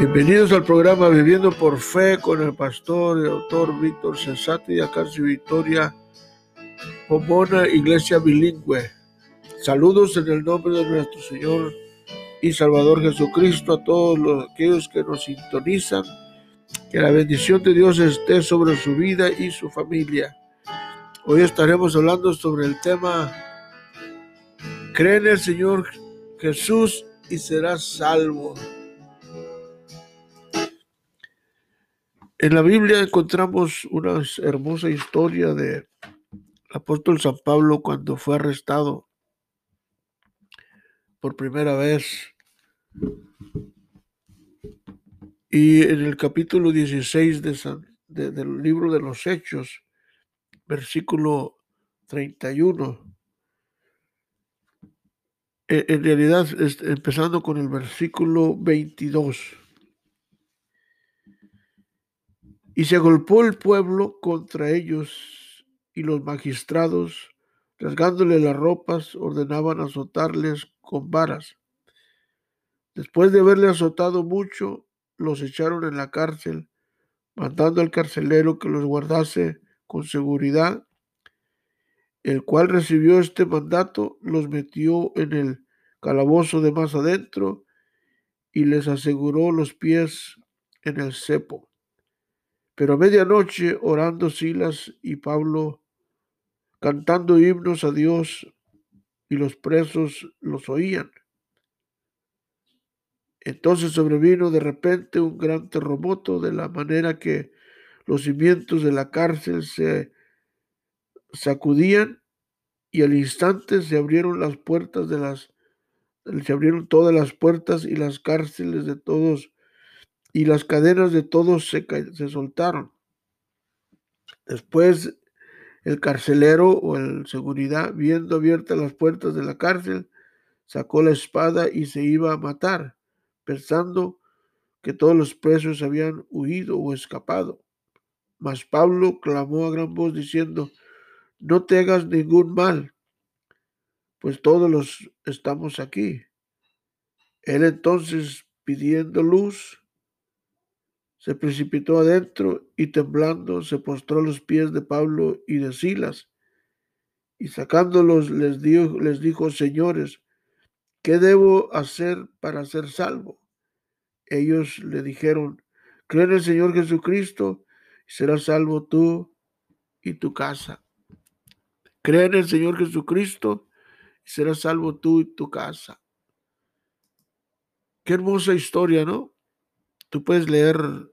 Bienvenidos al programa Viviendo por Fe con el pastor y autor Víctor Cesati y Acacio Victoria Pomona, Iglesia Bilingüe. Saludos en el nombre de nuestro Señor y Salvador Jesucristo a todos los, aquellos que nos sintonizan. Que la bendición de Dios esté sobre su vida y su familia. Hoy estaremos hablando sobre el tema Cree en el Señor Jesús y serás salvo. En la Biblia encontramos una hermosa historia de apóstol San Pablo cuando fue arrestado por primera vez. Y en el capítulo 16 de del libro de los Hechos, versículo 31, e, en realidad empezando con el versículo 22. Y se agolpó el pueblo contra ellos y los magistrados, rasgándole las ropas, ordenaban azotarles con varas. Después de haberle azotado mucho, los echaron en la cárcel, mandando al carcelero que los guardase con seguridad, el cual recibió este mandato, los metió en el calabozo de más adentro y les aseguró los pies en el cepo. Pero a medianoche, orando Silas y Pablo, cantando himnos a Dios, y los presos los oían. Entonces sobrevino de repente un gran terremoto, de la manera que los cimientos de la cárcel se sacudían y al instante se abrieron las puertas de las se abrieron todas las puertas y las cárceles de todos y las cadenas de todos se, se soltaron. Después el carcelero o el seguridad, viendo abiertas las puertas de la cárcel, sacó la espada y se iba a matar, pensando que todos los presos habían huido o escapado. Mas Pablo clamó a gran voz diciendo, no te hagas ningún mal, pues todos los estamos aquí. Él entonces, pidiendo luz, se precipitó adentro y temblando se postró a los pies de Pablo y de Silas. Y sacándolos les dijo, les dijo, señores, ¿qué debo hacer para ser salvo? Ellos le dijeron, cree en el Señor Jesucristo y serás salvo tú y tu casa. Cree en el Señor Jesucristo y serás salvo tú y tu casa. Qué hermosa historia, ¿no? Tú puedes leer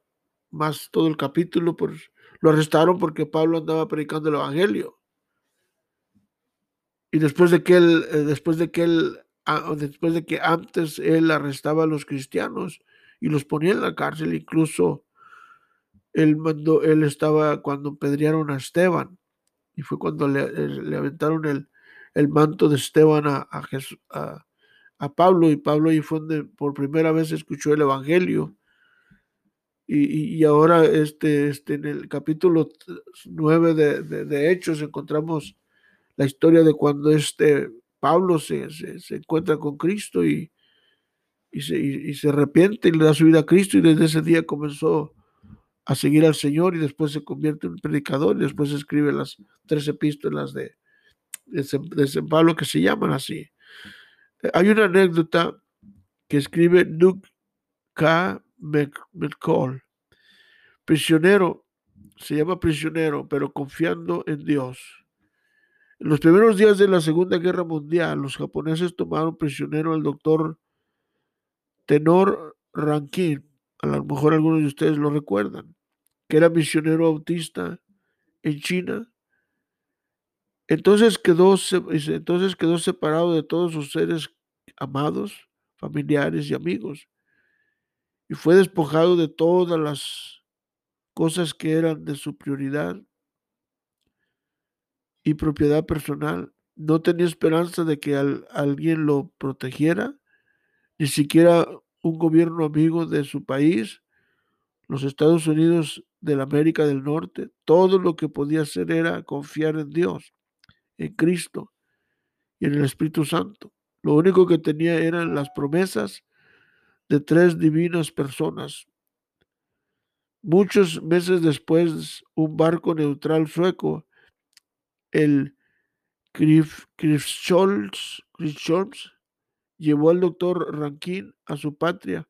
más todo el capítulo, pues lo arrestaron porque Pablo andaba predicando el Evangelio. Y después de que él, eh, después de que él, después de que antes él arrestaba a los cristianos y los ponía en la cárcel, incluso él mandó, él estaba cuando pedrearon a Esteban, y fue cuando le, eh, aventaron el, el, manto de Esteban a, a, a Pablo, y Pablo ahí fue donde por primera vez escuchó el Evangelio. Y, ahora este, este, en el capítulo 9 de, de, Hechos encontramos la historia de cuando este Pablo se, se, encuentra con Cristo y, y, se, y, se arrepiente y le da su vida a Cristo y desde ese día comenzó a seguir al Señor y después se convierte en predicador y después escribe las tres epístolas de, de, de San Pablo que se llaman así. Hay una anécdota que escribe Duke K. McCall. Prisionero, se llama prisionero, pero confiando en Dios. En los primeros días de la Segunda Guerra Mundial, los japoneses tomaron prisionero al doctor Tenor Rankin. A lo mejor algunos de ustedes lo recuerdan, que era misionero autista en China entonces quedó, entonces quedó separado de todos sus seres amados, familiares y amigos, y fue despojado de todas las cosas que eran de su prioridad y propiedad personal. No tenía esperanza de que alguien lo protegiera, ni siquiera un gobierno amigo de su país, los Estados Unidos de la América del Norte. Todo lo que podía hacer era confiar en Dios en Cristo y en el Espíritu Santo. Lo único que tenía eran las promesas de tres divinas personas. Muchos meses después, un barco neutral sueco, el Christscholz, llevó al doctor Rankin a su patria.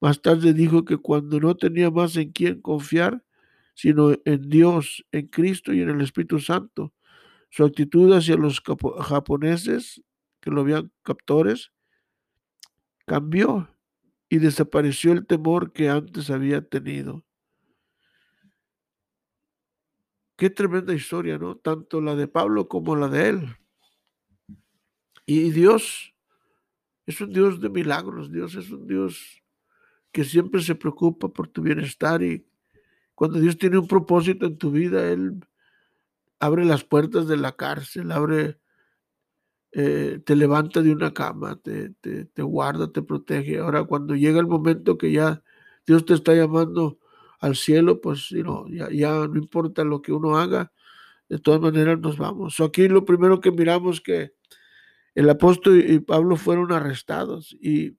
Más tarde dijo que cuando no tenía más en quién confiar, sino en Dios, en Cristo y en el Espíritu Santo, su actitud hacia los japoneses que lo habían captores cambió y desapareció el temor que antes había tenido. Qué tremenda historia, ¿no? Tanto la de Pablo como la de él. Y Dios es un Dios de milagros, Dios es un Dios que siempre se preocupa por tu bienestar y cuando Dios tiene un propósito en tu vida, Él abre las puertas de la cárcel, abre, eh, te levanta de una cama, te, te, guarda, te protege. Ahora, cuando llega el momento que ya Dios te está llamando al cielo, pues ya, ya, no importa lo que uno haga, de todas maneras nos vamos. aquí lo primero que miramos que el apóstol y Pablo fueron arrestados y,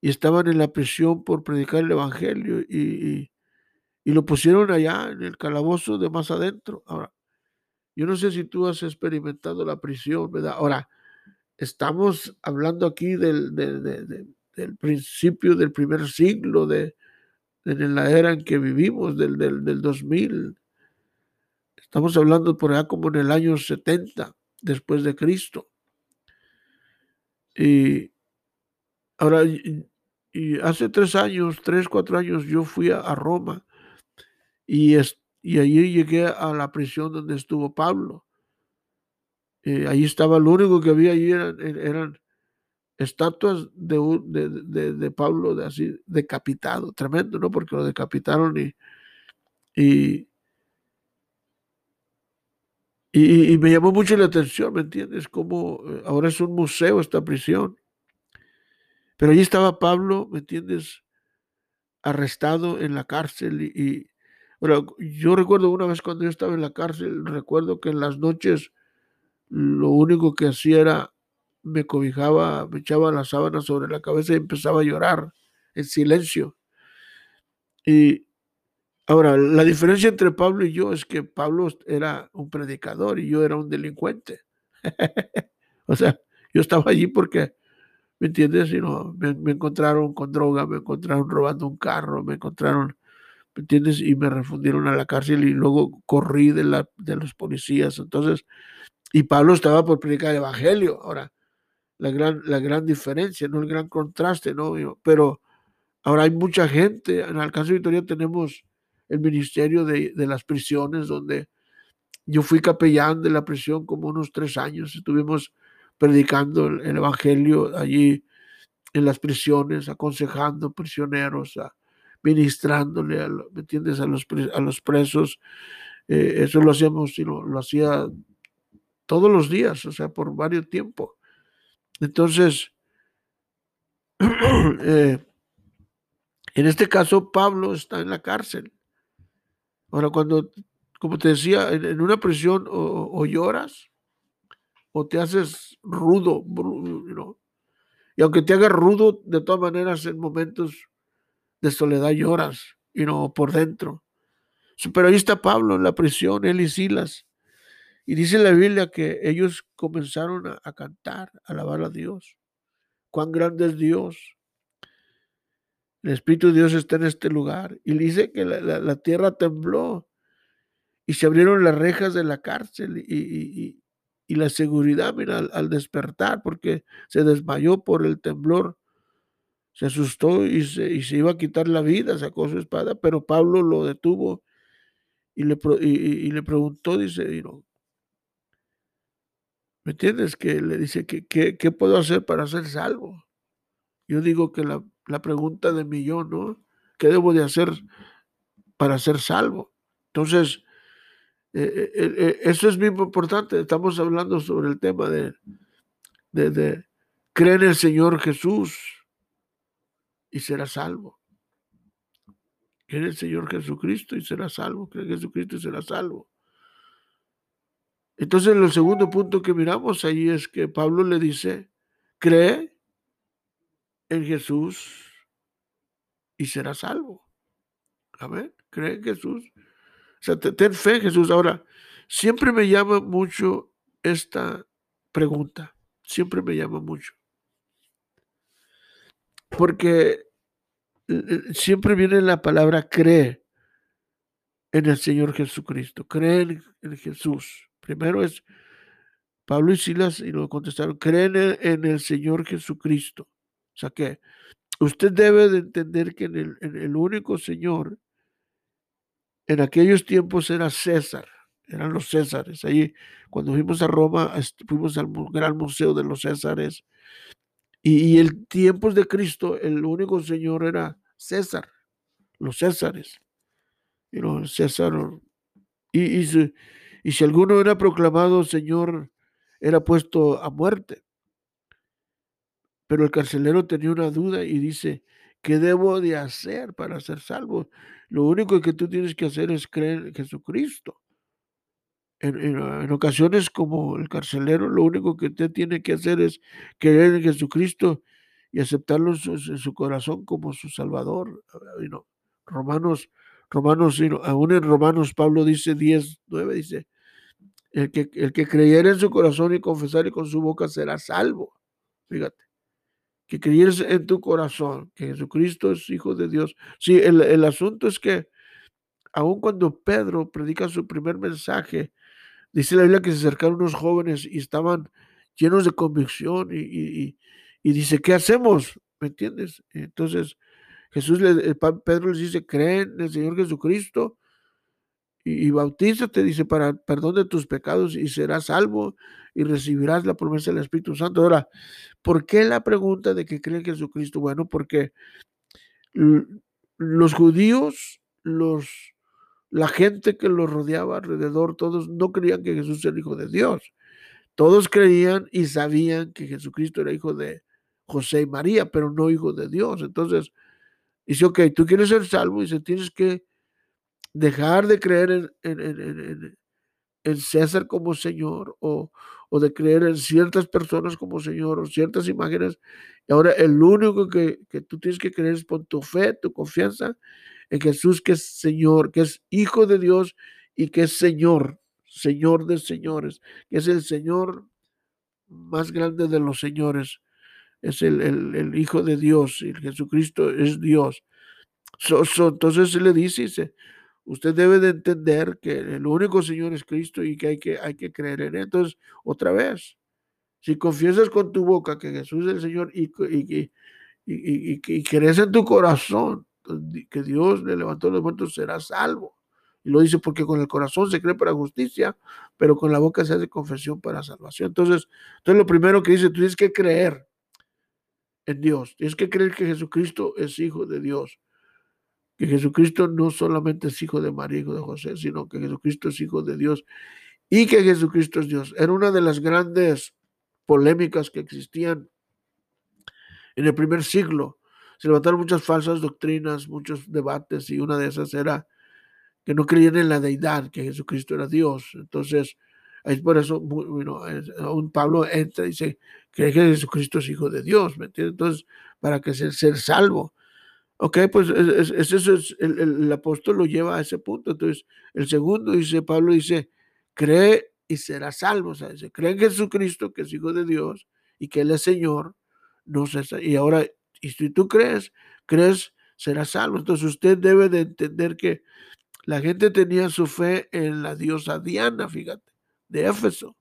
y estaban en la prisión por predicar el evangelio y, y, lo pusieron allá en el calabozo de más adentro. Ahora, yo no sé si tú has experimentado la prisión, ¿verdad? Ahora, estamos hablando aquí del, del principio del primer siglo, de, la era en que vivimos, del, del, del 2000. Estamos hablando por allá como en el año 70 después de Cristo. Y ahora, hace tres años, tres, cuatro años, yo fui a, Roma y, y allí llegué a la prisión donde estuvo Pablo. Eh, ahí estaba, lo único que había allí eran, eran estatuas de, de, de, Pablo de así decapitado, tremendo, ¿no? Porque lo decapitaron y, y, y, me llamó mucho la atención, ¿me entiendes? Como eh, ahora es un museo esta prisión. Pero allí estaba Pablo, ¿me entiendes? Arrestado en la cárcel. Y, yo recuerdo una vez cuando yo estaba en la cárcel, recuerdo que en las noches lo único que hacía era me cobijaba, me echaba la sábana sobre la cabeza y empezaba a llorar en silencio. Y ahora, la diferencia entre Pablo y yo es que Pablo era un predicador y yo era un delincuente. o sea, yo estaba allí porque, ¿me entiendes? Y me, encontraron con droga, me encontraron robando un carro, me encontraron, ¿me entiendes? Y me refundieron a la cárcel y luego corrí de, la, de los policías. Entonces, y Pablo estaba por predicar el evangelio. Ahora, la gran, la gran diferencia, no el gran contraste, ¿no? Pero ahora hay mucha gente, en Alcance Victoria tenemos el ministerio de, las prisiones, donde yo fui capellán de la prisión como unos tres años, estuvimos predicando el, evangelio allí en las prisiones, aconsejando prisioneros, a, ministrándole, a, ¿me entiendes?, a los, a los presos. Eh, eso lo hacíamos, lo, lo hacía todos los días, o sea, por varios tiempos. Entonces, eh, en este caso, Pablo está en la cárcel. Ahora, cuando, como te decía, en, una prisión o, lloras o te haces rudo, y aunque te hagas rudo, de todas maneras, en momentos de soledad lloras, y no por dentro. Pero ahí está Pablo en la prisión, él y Silas. Y dice la Biblia que ellos comenzaron a, cantar, a alabar a Dios. Cuán grande es Dios. El Espíritu de Dios está en este lugar. Y dice que la, tierra tembló y se abrieron las rejas de la cárcel y, la seguridad, mira, al, despertar, porque se desmayó por el temblor, se asustó y se, iba a quitar la vida, sacó su espada, pero Pablo lo detuvo y le, le preguntó, dice, ¿Me entiendes? Que le dice, que, ¿qué puedo hacer para ser salvo? Yo digo que la, pregunta de millón, ¿no? ¿Qué debo de hacer para ser salvo? Entonces, eh, eh, eh, eso es muy importante. Estamos hablando sobre el tema de, de, de creer en el Señor Jesús y será salvo. Cree en el Señor Jesucristo y será salvo. Cree en Jesucristo y será salvo. Entonces, el segundo punto que miramos ahí es que Pablo le dice, cree en Jesús y serás salvo. Amén. Cree en Jesús. O sea, ten fe en Jesús. Ahora, siempre me llama mucho esta pregunta. Siempre me llama mucho. Porque siempre viene la palabra cree en el Señor Jesucristo. Creen en Jesús. Primero es Pablo y Silas y lo contestaron, creen en el Señor Jesucristo. O sea que usted debe de entender que el, único Señor en aquellos tiempos era César, eran los Césares. Ahí, cuando fuimos a Roma, fuimos al gran museo de los Césares. Y, en tiempos de Cristo, el único Señor era César, los Césares. Y los César, y, y, si, y si alguno era proclamado Señor, era puesto a muerte. Pero el carcelero tenía una duda y dice, ¿qué debo de hacer para ser salvo? Lo único que tú tienes que hacer es creer en Jesucristo. En, ocasiones como el carcelero, lo único que usted tiene que hacer es creer en Jesucristo y aceptarlo en su, corazón como su Salvador. Romanos, Romanos, aún en Romanos Pablo dice 10, 9, dice, el que, el que creyera en su corazón y confesara con su boca será salvo. Fíjate que creyeres en tu corazón que Jesucristo es Hijo de Dios. Sí, el, asunto es que aun cuando Pedro predica su primer mensaje, dice la Biblia que se acercaron unos jóvenes y estaban llenos de convicción y, dice, ¿qué hacemos? ¿Me entiendes? Entonces Jesús, le, Pedro les dice, creen en el Señor Jesucristo y, bautízate, dice, para perdón de tus pecados y serás salvo y recibirás la promesa del Espíritu Santo. Ahora, ¿por qué la pregunta de que creen en Jesucristo? Bueno, porque los judíos, los, la gente que los rodeaba alrededor, todos no creían que Jesús era hijo de Dios. Todos creían y sabían que Jesucristo era hijo de José y María, pero no hijo de Dios. Entonces, dice, ok, tú quieres ser salvo, dice, tienes que dejar de creer en, César como Señor o, de creer en ciertas personas como Señor o ciertas imágenes. Y ahora el único que, tú tienes que creer es por tu fe, tu confianza en Jesús que es Señor, que es Hijo de Dios y que es Señor, Señor de señores, que es el Señor más grande de los señores. Es el, el Hijo de Dios y Jesucristo es Dios. entonces se le dice, dice, Usted debe de entender que el único Señor es Cristo y que hay que, hay que creer en él. Entonces, otra vez, si confiesas con tu boca que Jesús es el Señor y, y, y, y, crees en tu corazón que Dios le levantó los muertos, serás salvo. Y lo dice porque con el corazón se cree para justicia, pero con la boca se hace confesión para salvación. Entonces, entonces lo primero que dice, tú tienes que creer en Dios, tienes que creer que Jesucristo es hijo de Dios que Jesucristo no solamente es hijo de María, hijo de José, sino que Jesucristo es hijo de Dios y que Jesucristo es Dios. Era una de las grandes polémicas que existían en el primer siglo. Se levantaron muchas falsas doctrinas, muchos debates y una de esas era que no creían en la deidad, que Jesucristo era Dios. Entonces, es por eso, bueno, un Pablo entra y dice, que Jesucristo es hijo de Dios, ¿me entiendes? Entonces, para que sea ser salvo. Ok, pues es, eso es, el, apóstol lo lleva a ese punto. Entonces, el segundo dice, Pablo dice, cree y será salvo. O sea, dice, cree en Jesucristo, que es Hijo de Dios y que Él es Señor. No sé, y ahora, y si tú crees, crees, será salvo. Entonces usted debe de entender que la gente tenía su fe en la diosa Diana, fíjate, de Éfeso,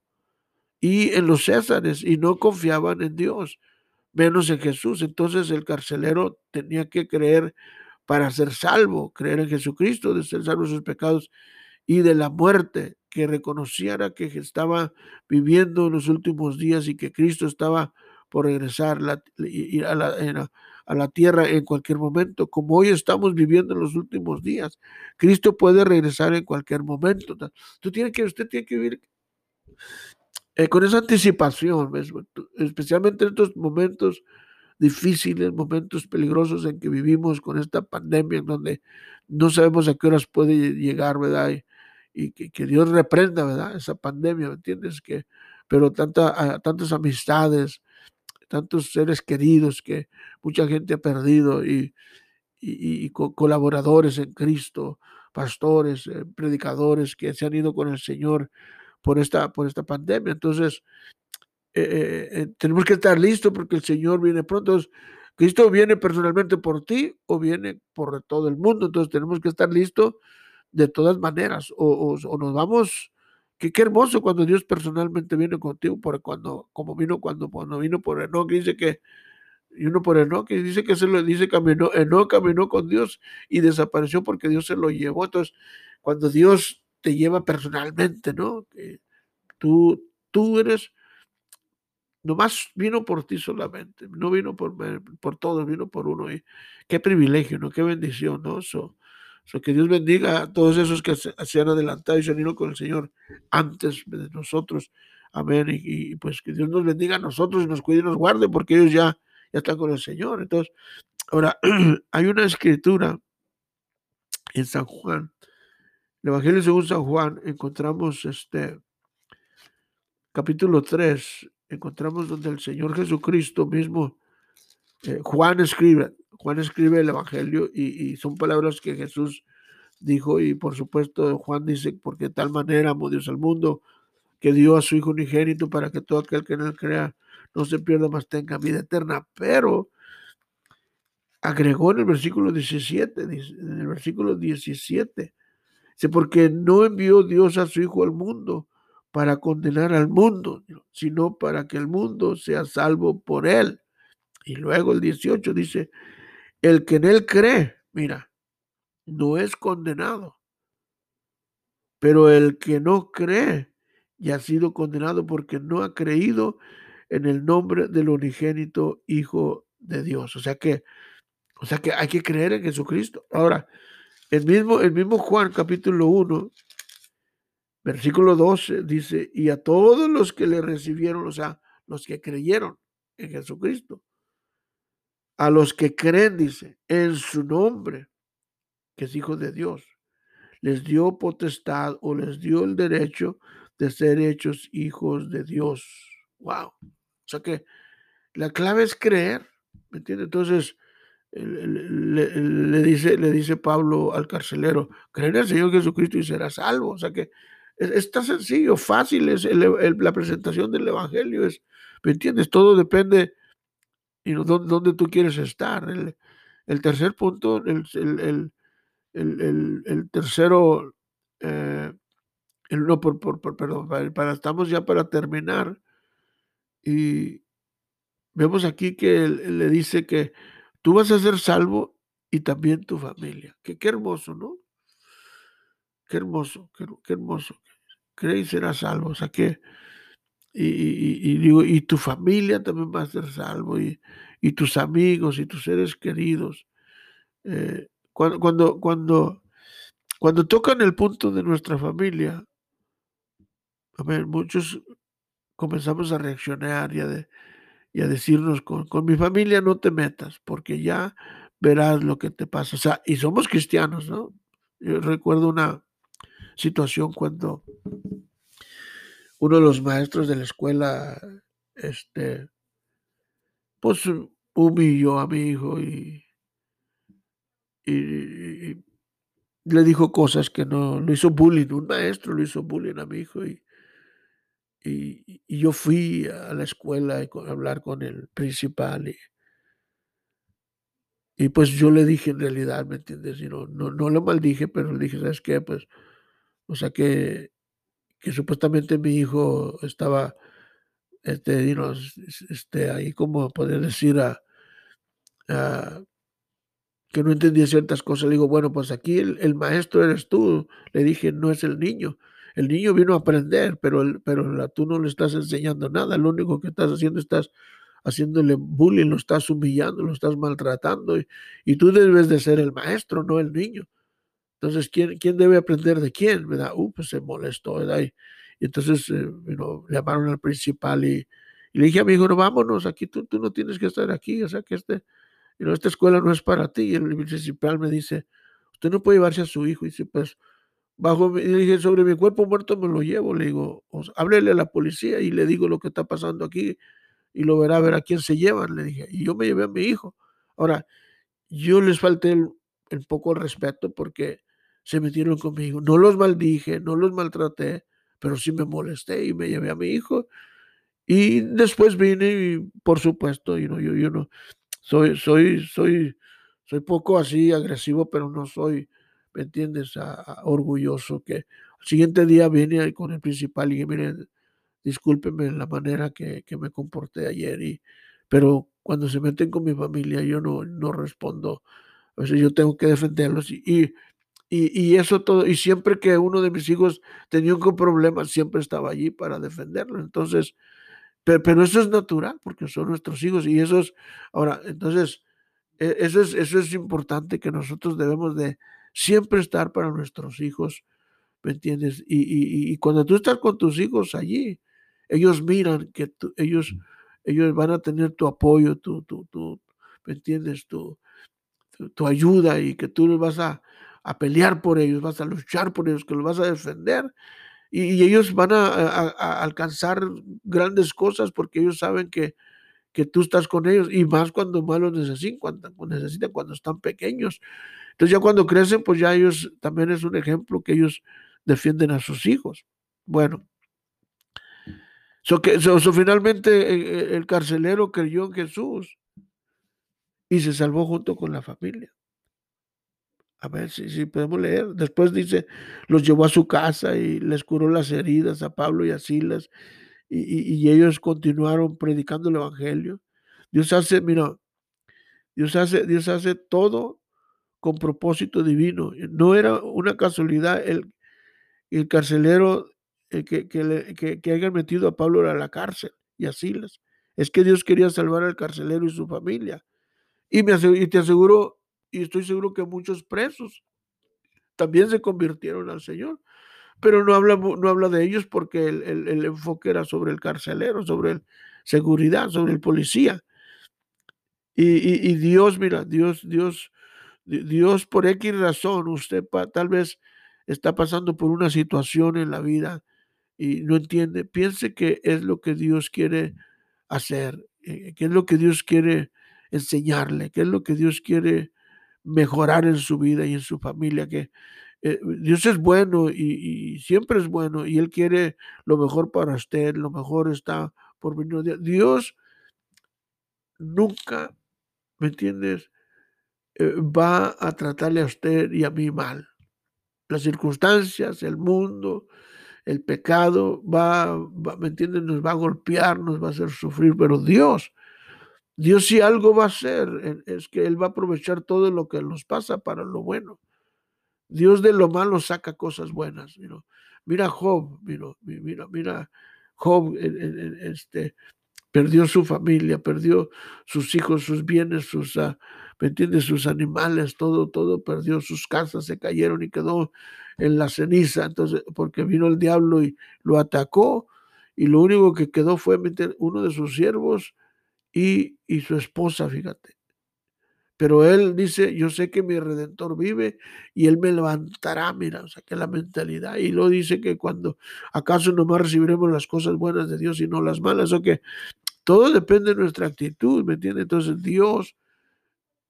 y en los Césares, y no confiaban en Dios menos en Jesús. Entonces el carcelero tenía que creer para ser salvo, creer en Jesucristo, de ser salvo de sus pecados y de la muerte, que reconociera que estaba viviendo en los últimos días y que Cristo estaba por regresar a, la, a la tierra en cualquier momento, como hoy estamos viviendo en los últimos días. Cristo puede regresar en cualquier momento. Tú tienes que, usted tiene que vivir eh, con esa anticipación, especialmente en estos momentos difíciles, momentos peligrosos en que vivimos con esta pandemia, en donde no sabemos a qué horas puede llegar, ¿verdad? Y, que, Dios reprenda, ¿verdad? Esa pandemia, ¿me entiendes? Que, pero tanta, tantas amistades, tantos seres queridos que mucha gente ha perdido y, y, colaboradores en Cristo, pastores, eh, predicadores que se han ido con el Señor por esta, por esta pandemia. Entonces, eh, eh, tenemos que estar listos porque el Señor viene pronto. Cristo viene personalmente por ti o viene por todo el mundo. Entonces tenemos que estar listos de todas maneras. O, nos vamos. Que qué hermoso cuando Dios personalmente viene contigo, por cuando, como vino cuando, cuando vino por Enoch, dice que y uno por Enoch, y dice que se lo dice caminó, Enoch caminó con Dios y desapareció porque Dios se lo llevó. Entonces, cuando Dios te lleva personalmente, ¿no? Tú, tú eres, nomás vino por ti solamente, no vino por, por todos, vino por uno. Y qué privilegio, ¿no? Qué bendición, ¿no? So, que Dios bendiga a todos esos que se, han adelantado y se han ido con el Señor antes de nosotros. Amén. Y, pues que Dios nos bendiga a nosotros y nos cuide y nos guarde, porque ellos ya ya está con el Señor. Entonces, ahora, hay una escritura en San Juan, el Evangelio según San Juan, encontramos este capítulo 3, encontramos donde el Señor Jesucristo mismo, eh, Juan escribe, Juan escribe el Evangelio y, son palabras que Jesús dijo y por supuesto Juan dice, porque de tal manera amó Dios al mundo que dio a su Hijo unigénito para que todo aquel que en él crea no se pierda más, tenga vida eterna. Pero agregó en el versículo 17, en el versículo 17, dice, porque no envió Dios a su Hijo al mundo para condenar al mundo, sino para que el mundo sea salvo por él. Y luego el 18 dice, el que en él cree, mira, no es condenado, pero el que no cree ya ha sido condenado porque no ha creído en el nombre del unigénito Hijo de Dios. O sea que, o sea que hay que creer en Jesucristo. Ahora, el mismo, el mismo Juan capítulo 1, versículo 12, dice, y a todos los que le recibieron, o sea, los que creyeron en Jesucristo, a los que creen, dice, en su nombre, que es Hijo de Dios, les dio potestad o les dio el derecho de ser hechos hijos de Dios. Wow. O sea que la clave es creer, ¿me entiendes? Entonces, le, dice, le dice Pablo al carcelero, cree en el Señor Jesucristo y será salvo. O sea que es, tan sencillo, fácil es la presentación del Evangelio, es, ¿me entiendes? Todo depende de dónde, tú quieres estar. El, tercer punto, el, el tercero, eh, no, por, por, perdón, para, estamos ya para terminar. Y vemos aquí que le dice que tú vas a ser salvo y también tu familia. Qué, qué hermoso, ¿no? Qué hermoso, qué, hermoso. Cree y será salvo. O sea que, y, digo, y tu familia también va a ser salvo, y, tus amigos y tus seres queridos. Eh, cuando, cuando, cuando, cuando tocan el punto de nuestra familia, a ver, muchos comenzamos a reaccionar y a, y a decirnos, con, mi familia no te metas, porque ya verás lo que te pasa. O sea, y somos cristianos, ¿no? Yo recuerdo una situación cuando uno de los maestros de la escuela, este, pues humilló a mi hijo y, y, le dijo cosas que no, lo hizo bullying, un maestro lo hizo bullying a mi hijo y, y, yo fui a la escuela a hablar con el principal y, y pues yo le dije en realidad, ¿me entiendes? Y no, no, no lo maldije, pero le dije, ¿sabes qué? Pues, o sea que, que supuestamente mi hijo estaba, este, este, ahí como poder decir a, que no entendía ciertas cosas. Le digo, bueno, pues aquí el, maestro eres tú. Le dije, no es el niño. El niño vino a aprender, pero, el, pero tú no le estás enseñando nada. Lo único que estás haciendo, estás haciéndole bullying, lo estás humillando, lo estás maltratando. Y, y tú debes de ser el maestro, no el niño. Entonces, ¿quién, quién debe aprender de quién? ¿verdad? Uh, pues se molestó, ¿verdad? Y, entonces eh, llamaron al principal y, le dije a mi hijo, no, vámonos, aquí tú, tú no tienes que estar aquí, o sea que este, esta escuela no es para ti. Y el principal me dice, usted no puede llevarse a su hijo. Y dice, pues Bajo, y dije, sobre mi cuerpo muerto me lo llevo. Le digo, háblele a la policía y le digo lo que está pasando aquí. y lo verá a ver a quién se llevan, le dije. Y yo me llevé a mi hijo. Ahora, yo les falté el, poco el respeto porque se metieron conmigo. No los maldije, no los maltraté, pero sí me molesté y me llevé a mi hijo. Y después vine y, por supuesto, yo, yo, yo no, soy, soy, soy, soy poco así agresivo, pero no soy, ¿me entiendes? orgulloso que al siguiente día vine con el principal y dije, miren, discúlpenme la manera que, me comporté ayer, y, pero cuando se meten con mi familia yo no, no respondo. A veces yo tengo que defenderlos y, y, eso todo, y siempre que uno de mis hijos tenía un problema, siempre estaba allí para defenderlo. Entonces, pero, pero, eso es natural porque son nuestros hijos y eso es, ahora, entonces, e, eso es, eso es importante que nosotros debemos de siempre estar para nuestros hijos, ¿me entiendes? Y, y cuando tú estás con tus hijos allí, ellos miran que ellos, ellos van a tener tu apoyo, tu, tu, tu ¿me entiendes? Tu, tu, ayuda y que tú les vas a, a, pelear por ellos, vas a luchar por ellos, que los vas a defender. Y, ellos van a, alcanzar grandes cosas porque ellos saben que, que tú estás con ellos y más cuando más los necesitan, cuando, necesitan, cuando están pequeños. Entonces ya cuando crecen, pues ya ellos también es un ejemplo que ellos defienden a sus hijos. Bueno, So, que, finalmente eh, eh, el carcelero creyó en Jesús y se salvó junto con la familia. A ver si, si podemos leer. Después dice, los llevó a su casa y les curó las heridas a Pablo y a Silas y, ellos continuaron predicando el Evangelio. Dios hace, mira, Dios hace, Dios hace todo con propósito divino. No era una casualidad el, el carcelero eh, que, que, hayan metido a Pablo a la cárcel y a Silas. Es que Dios quería salvar al carcelero y su familia. Y, me y te aseguro, y estoy seguro que muchos presos también se convirtieron al Señor. Pero no habla, no habla de ellos porque el, el, enfoque era sobre el carcelero, sobre el seguridad, sobre el policía. Y, y, Dios, mira, Dios, Dios, Dios por X razón, usted tal vez está pasando por una situación en la vida y no entiende, piense que es lo que Dios quiere hacer, eh, que es lo que Dios quiere enseñarle, que es lo que Dios quiere mejorar en su vida y en su familia, que eh, Dios es bueno y, siempre es bueno y Él quiere lo mejor para usted, lo mejor está por venir. Dios nunca, ¿me entiendes? Eh, va a tratarle a usted y a mí mal. Las circunstancias, el mundo, el pecado va, ¿me entiendes? Nos va a golpear, nos va a hacer sufrir, pero Dios, Dios si algo va a hacer, es que Él va a aprovechar todo lo que nos pasa para lo bueno. Dios de lo malo saca cosas buenas. Mira Job, mira, mira, mira Job, este, perdió su familia, perdió sus hijos, sus bienes, sus, uh, ¿me entiendes? Sus animales, todo, todo perdió, sus casas se cayeron y quedó en la ceniza, entonces, porque vino el diablo y lo atacó, y lo único que quedó fue meter uno de sus siervos y, y su esposa, fíjate. Pero él dice, yo sé que mi redentor vive y él me levantará, mira, o sea, que la mentalidad. Y lo dice que cuando acaso nomás recibiremos las cosas buenas de Dios y no las malas, o que todo depende de nuestra actitud, ¿me entiendes? Entonces Dios,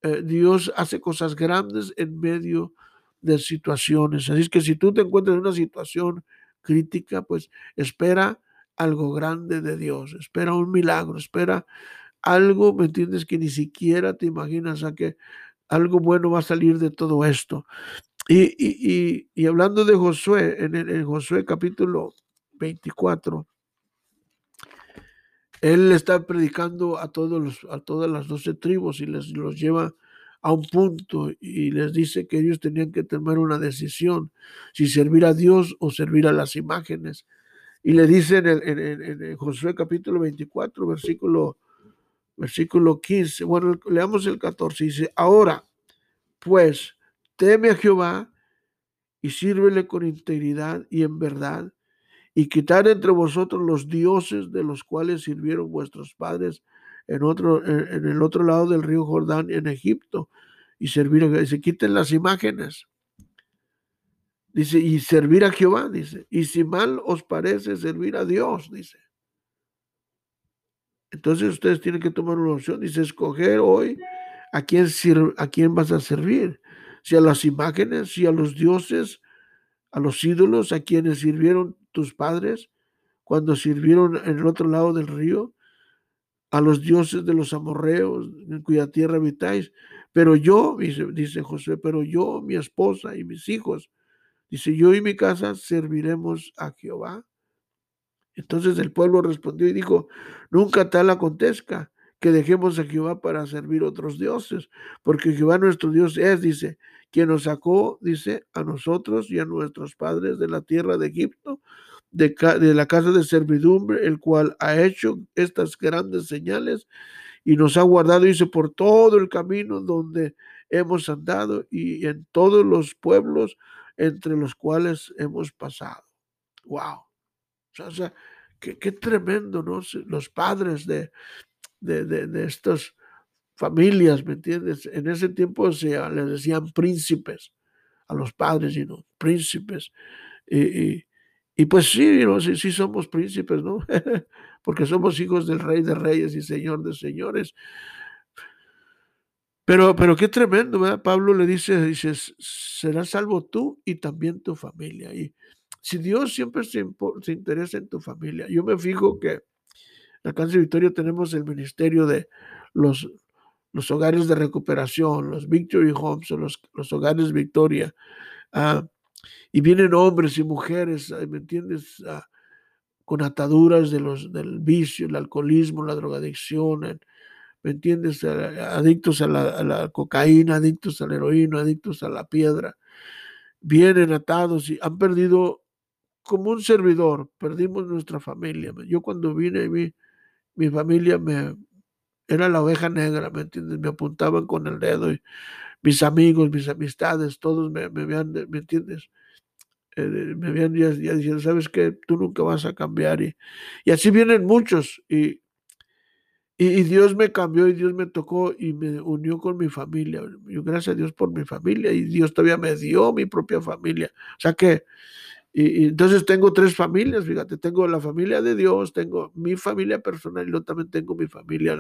eh, Dios hace cosas grandes en medio de situaciones. Así es que si tú te encuentras en una situación crítica, pues espera algo grande de Dios, espera un milagro, espera algo, ¿me entiendes? Que ni siquiera te imaginas a que algo bueno va a salir de todo esto. Y, y, y, hablando de Josué, en, en Josué capítulo 24, él está predicando a, todos los, a todas las doce tribus y les los lleva a un punto y les dice que ellos tenían que tomar una decisión, si servir a Dios o servir a las imágenes. Y le dice en, en, Josué capítulo 24, versículo, versículo 15, bueno, leamos el 14, dice, ahora, pues, teme a Jehová y sírvele con integridad y en verdad, y quitar entre vosotros los dioses de los cuales sirvieron vuestros padres en, otro, en, el otro lado del río Jordán, en Egipto, y servir a Se quiten las imágenes. Dice, y servir a Jehová, dice. Y si mal os parece servir a Dios, dice. Entonces ustedes tienen que tomar una opción, dice, escoger hoy a quién, a quién vas a servir, si a las imágenes, si a los dioses, a los ídolos, a quienes sirvieron tus padres cuando sirvieron en el otro lado del río, a los dioses de los amorreos en cuya tierra habitáis. Pero yo, dice, dice José, pero yo, mi esposa y mis hijos, dice, yo y mi casa serviremos a Jehová. Entonces el pueblo respondió y dijo, nunca tal acontezca que dejemos a Jehová para servir otros dioses, porque Jehová nuestro Dios es, dice, quien nos sacó, dice, a nosotros y a nuestros padres de la tierra de Egipto, de, de la casa de servidumbre, el cual ha hecho estas grandes señales y nos ha guardado, dice, por todo el camino donde hemos andado y en todos los pueblos entre los cuales hemos pasado. ¡Wow! O sea, qué, tremendo, ¿no? Los padres de, de, de, estas familias, ¿me entiendes? En ese tiempo se les decían príncipes a los padres, y no príncipes. Y, y, pues sí, ¿no? sí, sí somos príncipes, ¿no? Porque somos hijos del rey de reyes y señor de señores. Pero, pero qué tremendo, ¿verdad? Pablo le dice, dices, serás salvo tú y también tu familia. Y, si Dios siempre se, interesa en tu familia, yo me fijo que en Cáncer Victoria tenemos el ministerio de los, hogares de recuperación, los Victory Homes, los, los hogares Victoria. Ah, y vienen hombres y mujeres, ¿me entiendes? Ah, con ataduras del vicio, el alcoholismo, la drogadicción, ¿me entiendes? Adictos a la, a la, cocaína, adictos al heroína, adictos a la piedra. Vienen atados y han perdido como un servidor, perdimos nuestra familia. Yo cuando vine, mi, mi familia me era la oveja negra, ¿me entiendes? Me apuntaban con el dedo y mis amigos, mis amistades, todos me, me habían, ¿me entiendes? Eh, me habían ya, diciendo, sabes que tú nunca vas a cambiar. Y, y así vienen muchos. Y, y, Dios me cambió y Dios me tocó y me unió con mi familia. Yo, gracias a Dios por mi familia y Dios todavía me dio mi propia familia. O sea que y, entonces tengo tres familias, fíjate, tengo la familia de Dios, tengo mi familia personal y yo también tengo mi familia,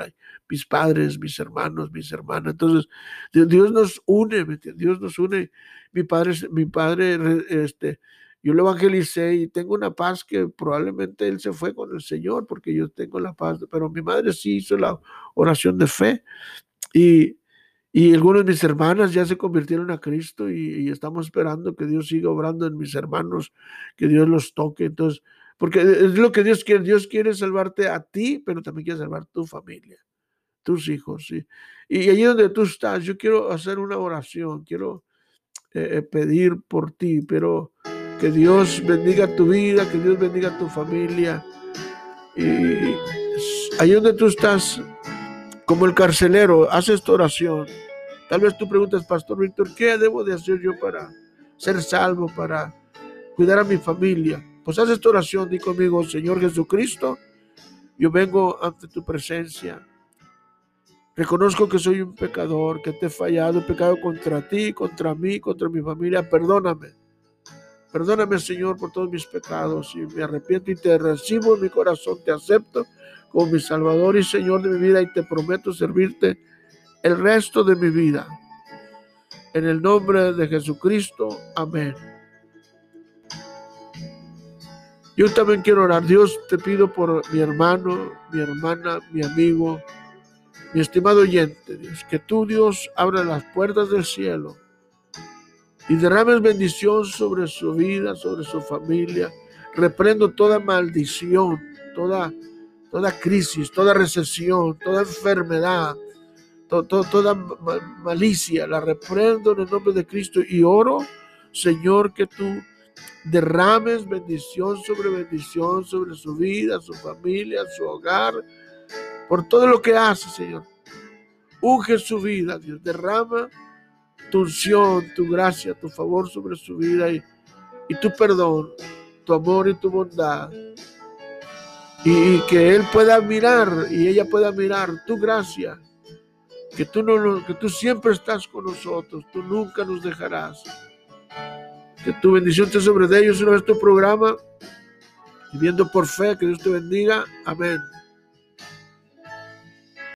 mis padres, mis hermanos, mis hermanas. Entonces, Dios nos une, Dios nos une. Mi padre, mi padre, este, yo lo evangelicé y tengo una paz que probablemente él se fue con el Señor porque yo tengo la paz, pero mi madre sí hizo la oración de fe y y algunas de mis hermanas ya se convirtieron a Cristo y, estamos esperando que Dios siga obrando en mis hermanos, que Dios los toque. Entonces, porque es lo que Dios quiere. Dios quiere salvarte a ti, pero también quiere salvar tu familia, tus hijos. ¿sí? Y allí donde tú estás, yo quiero hacer una oración, quiero eh, eh, pedir por ti, pero que Dios bendiga tu vida, que Dios bendiga tu familia. Y allí donde tú estás, como el carcelero, haz esta oración. Tal vez tú preguntas, Pastor Víctor, ¿qué debo de hacer yo para ser salvo, para cuidar a mi familia? Pues haz esta oración, di conmigo, Señor Jesucristo, yo vengo ante tu presencia. Reconozco que soy un pecador, que te he fallado, he pecado contra ti, contra mí, contra mi familia. Perdóname. Perdóname, Señor, por todos mis pecados. Y me arrepiento y te recibo en mi corazón. Te acepto como mi Salvador y Señor de mi vida y te prometo servirte el resto de mi vida. En el nombre de Jesucristo, amén. Yo también quiero orar. Dios, te pido por mi hermano, mi hermana, mi amigo, mi estimado oyente, Dios, que tú, Dios, abra las puertas del cielo y derrames bendición sobre su vida, sobre su familia. Reprendo toda maldición, toda, toda crisis, toda recesión, toda enfermedad, toda malicia, la reprendo en el nombre de Cristo y oro, Señor, que tú derrames bendición sobre bendición sobre su vida, su familia, su hogar, por todo lo que hace, Señor. Unge su vida, Dios, derrama tu unción, tu gracia, tu favor sobre su vida y, tu perdón, tu amor y tu bondad. Y que Él pueda mirar y ella pueda mirar tu gracia que tú, no, que tú siempre estás con nosotros, tú nunca nos dejarás. Que tu bendición esté sobre ellos en nuestro programa, viviendo por fe, que Dios te bendiga. Amén.